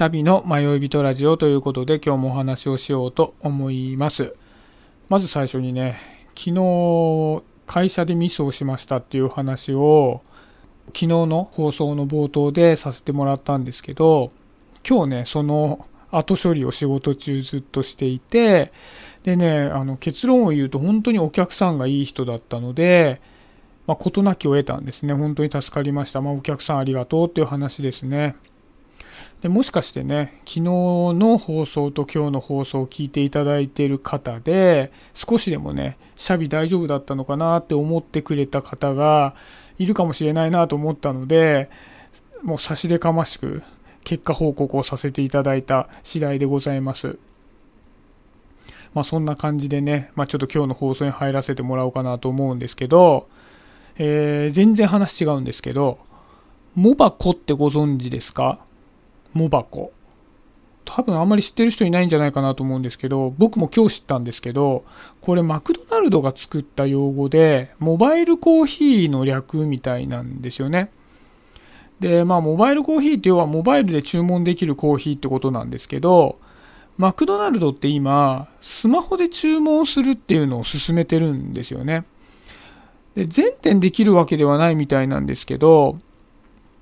シャビの迷い人ラジオということで今日もお話をしようと思います。まず最初にね、昨日会社でミスをしましたっていう話を昨日の放送の冒頭でさせてもらったんですけど、今日ね、その後処理を仕事中ずっとしていて、でね、あの結論を言うと本当にお客さんがいい人だったので、まあ、事なきを得たんですね。本当に助かりました。まあ、お客さんありがとうっていう話ですね。でもしかしてね、昨日の放送と今日の放送を聞いていただいている方で、少しでもね、シャビ大丈夫だったのかなって思ってくれた方がいるかもしれないなと思ったので、もう差し出かましく結果報告をさせていただいた次第でございます。まあそんな感じでね、まあちょっと今日の放送に入らせてもらおうかなと思うんですけど、えー、全然話違うんですけど、モバコってご存知ですか？モバコ。多分あんまり知ってる人いないんじゃないかなと思うんですけど、僕も今日知ったんですけど、これマクドナルドが作った用語で、モバイルコーヒーの略みたいなんですよね。で、まあ、モバイルコーヒーって要はモバイルで注文できるコーヒーってことなんですけど、マクドナルドって今、スマホで注文するっていうのを進めてるんですよね。で全店できるわけではないみたいなんですけど、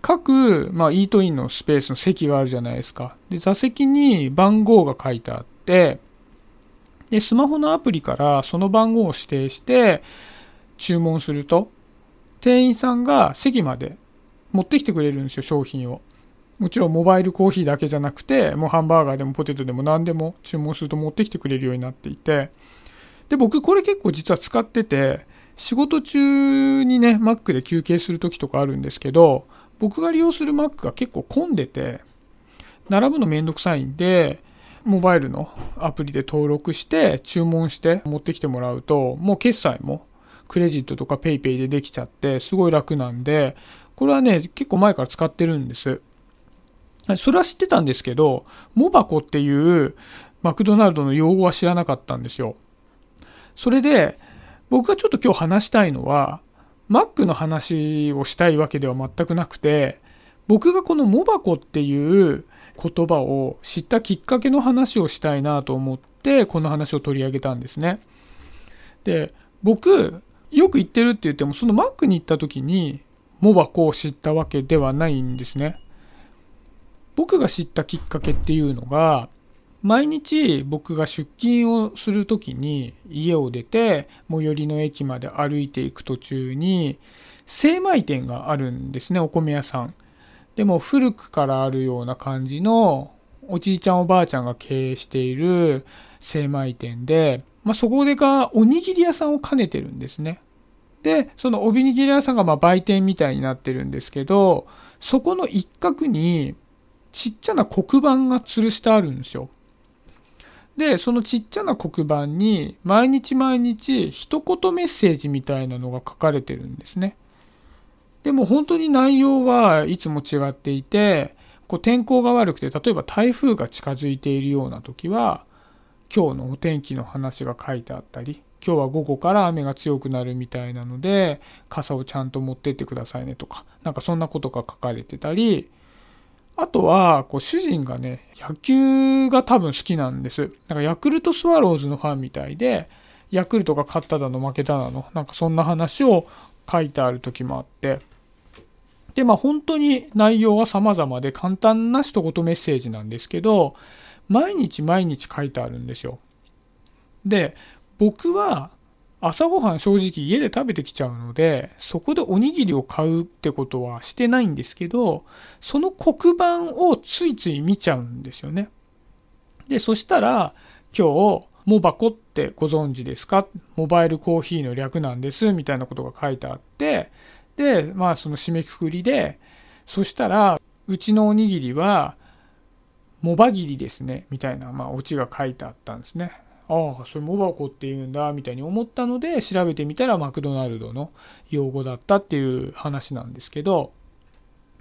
各、まあ、イートインのスペースの席があるじゃないですか。で、座席に番号が書いてあって、で、スマホのアプリからその番号を指定して注文すると、店員さんが席まで持ってきてくれるんですよ、商品を。もちろんモバイルコーヒーだけじゃなくて、もうハンバーガーでもポテトでも何でも注文すると持ってきてくれるようになっていて、で、僕これ結構実は使ってて、仕事中にね、Mac で休憩する時とかあるんですけど、僕が利用する Mac が結構混んでて、並ぶのめんどくさいんで、モバイルのアプリで登録して注文して持ってきてもらうと、もう決済もクレジットとか PayPay でできちゃってすごい楽なんで、これはね、結構前から使ってるんです。それは知ってたんですけど、モバコっていうマクドナルドの用語は知らなかったんですよ。それで、僕がちょっと今日話したいのは、Mac の話をしたいわけでは全くなくて、僕がこのモバコっていう言葉を知ったきっかけの話をしたいなと思って、この話を取り上げたんですね。で、僕、よく言ってるって言っても、その Mac に行った時に、モバコを知ったわけではないんですね。僕が知ったきっかけっていうのが、毎日僕が出勤をする時に家を出て最寄りの駅まで歩いていく途中に精米店があるんですねお米屋さん。でも古くからあるような感じのおじいちゃんおばあちゃんが経営している精米店で、まあ、そこでがおにぎり屋さんを兼ねてるんですね。でそのおにぎり屋さんがま売店みたいになってるんですけどそこの一角にちっちゃな黒板が吊るしてあるんですよ。で、そのちっちゃな黒板に毎日毎日一言メッセージみたいなのが書かれてるんですね。でも本当に内容はいつも違っていて、こう天候が悪くて、例えば台風が近づいているような時は、今日のお天気の話が書いてあったり、今日は午後から雨が強くなるみたいなので、傘をちゃんと持ってってくださいねとか、なんかそんなことが書かれてたり、あとは、こう、主人がね、野球が多分好きなんです。なんかヤクルトスワローズのファンみたいで、ヤクルトが勝っただの負けただの、なんかそんな話を書いてある時もあって、で、まあ本当に内容は様々で簡単な一言メッセージなんですけど、毎日毎日書いてあるんですよ。で、僕は朝ごはん正直家で食べてきちゃうので、そこでおにぎりを買うってことはしてないんですけど、その黒板をついつい見ちゃうんですよね。で、そしたら、今日、モバコってご存知ですか？モバイルコーヒーの略なんです、みたいなことが書いてあって、で、まあその締めくくりで、そしたら、うちのおにぎりは、モバギリですね、みたいな、まあオチが書いてあったんですね。ああ、それモバコって言うんだ、みたいに思ったので、調べてみたらマクドナルドの用語だったっていう話なんですけど、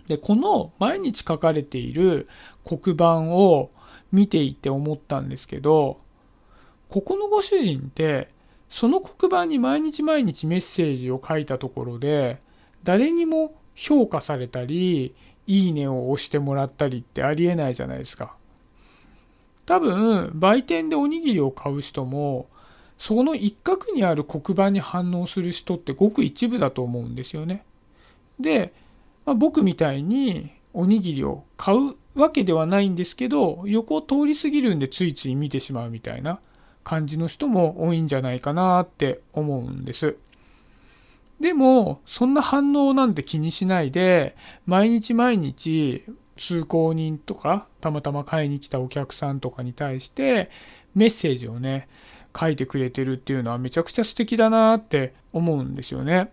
で、この毎日書かれている黒板を見ていて思ったんですけど、ここのご主人って、その黒板に毎日毎日メッセージを書いたところで、誰にも評価されたり、いいねを押してもらったりってありえないじゃないですか。多分、売店でおにぎりを買う人も、その一角にある黒板に反応する人ってごく一部だと思うんですよね。で、まあ、僕みたいにおにぎりを買うわけではないんですけど、横を通り過ぎるんでついつい見てしまうみたいな感じの人も多いんじゃないかなって思うんです。でも、そんな反応なんて気にしないで、毎日毎日通行人とか、たまたま買いに来たお客さんとかに対してメッセージをね、書いてくれてるっていうのはめちゃくちゃ素敵だなって思うんですよね。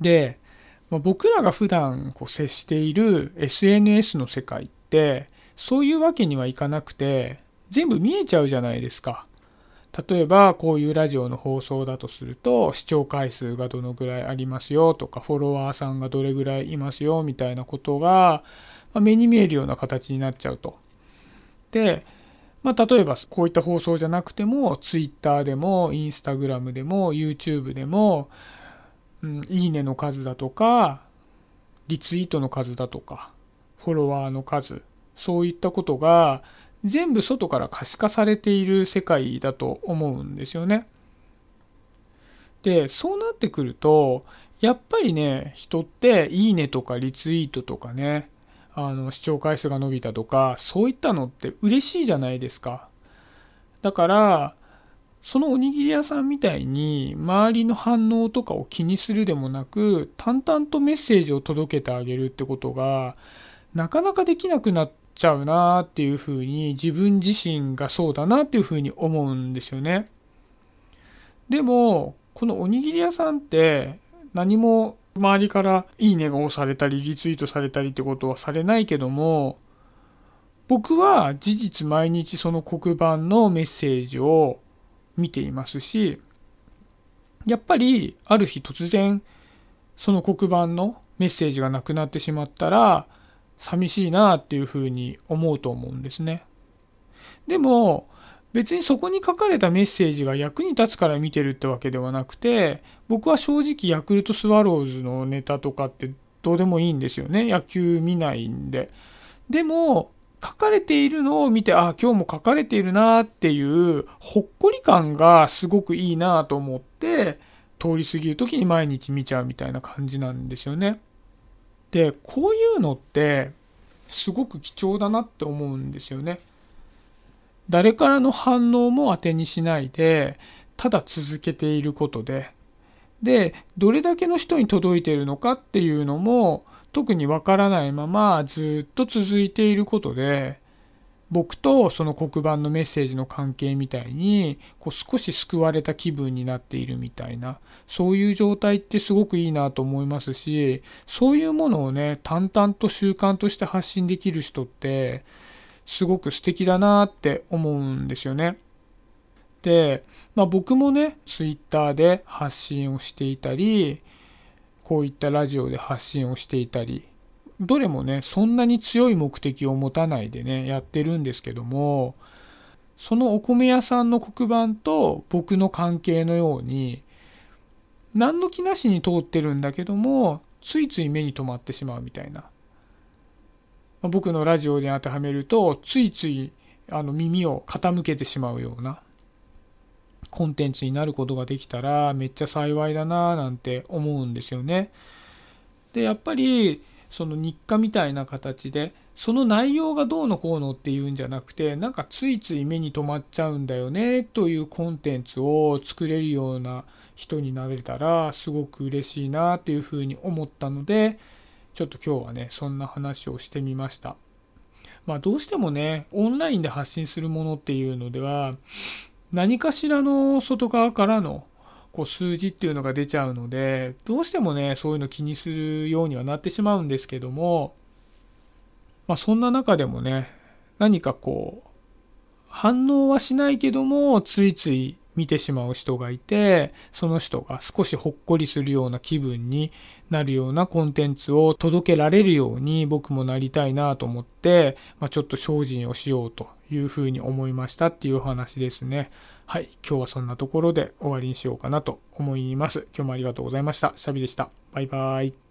で、まあ、僕らが普段こう接している SNS の世界ってそういうわけにはいかなくて全部見えちゃうじゃないですか。例えばこういうラジオの放送だとすると視聴回数がどのぐらいありますよとかフォロワーさんがどれぐらいいますよみたいなことが目に見えるような形になっちゃうと。で、まあ、例えばこういった放送じゃなくても Twitter でも Instagram でも YouTube でも、うん、いいねの数だとかリツイートの数だとかフォロワーの数そういったことが全部外から可視化されている世界だと思うんですよね。で、そうなってくると、やっぱりね、人っていいねとかリツイートとかね、あの視聴回数が伸びたとか、そういったのって嬉しいじゃないですか。だから、そのおにぎり屋さんみたいに周りの反応とかを気にするでもなく淡々とメッセージを届けてあげるってことがなかなかできなくなってちゃうなっていうふうに自分自身がそうだなっていうふうに思うんですよね。でもこのおにぎり屋さんって何も周りからいいねが押されたりリツイートされたりってことはされないけども僕は事実毎日その黒板のメッセージを見ていますしやっぱりある日突然その黒板のメッセージがなくなってしまったら寂しいなっていうふうに思うと思うんですね。でも別にそこに書かれたメッセージが役に立つから見てるってわけではなくて僕は正直ヤクルトスワローズのネタとかってどうでもいいんですよね野球見ないんで。でも書かれているのを見てあ今日も書かれているなっていうほっこり感がすごくいいなと思って通り過ぎる時に毎日見ちゃうみたいな感じなんですよね。でこういうのってすごく貴重だなって思うんですよね。誰からの反応も当てにしないでただ続けていることででどれだけの人に届いているのかっていうのも特にわからないままずっと続いていることで僕とその黒板のメッセージの関係みたいにこう少し救われた気分になっているみたいなそういう状態ってすごくいいなと思いますしそういうものをね淡々と習慣として発信できる人ってすごく素敵だなって思うんですよね。で、まあ、僕もね twitter で発信をしていたりこういったラジオで発信をしていたりどれもねそんなに強い目的を持たないでねやってるんですけどもそのお米屋さんの黒板と僕の関係のように何の気なしに通ってるんだけどもついつい目に留まってしまうみたいな僕のラジオに当てはめるとついついあの耳を傾けてしまうようなコンテンツになることができたらめっちゃ幸いだななんて思うんですよね。でやっぱりその日課みたいな形でその内容がどうのこうのっていうんじゃなくてなんかついつい目に留まっちゃうんだよねというコンテンツを作れるような人になれたらすごく嬉しいなというふうに思ったのでちょっと今日はねそんな話をしてみました。まあどうしてもねオンラインで発信するものっていうのでは何かしらの外側からのこう数字っていうのが出ちゃうので、どうしてもね、そういうの気にするようにはなってしまうんですけども、まあそんな中でもね、何かこう、反応はしないけども、ついつい見てしまう人がいて、その人が少しほっこりするような気分になるようなコンテンツを届けられるように僕もなりたいなと思って、まあ、ちょっと精進をしようというふうに思いましたっていうお話ですね。はい。今日はそんなところで終わりにしようかなと思います。今日もありがとうございました。シャビでした。バイバイ。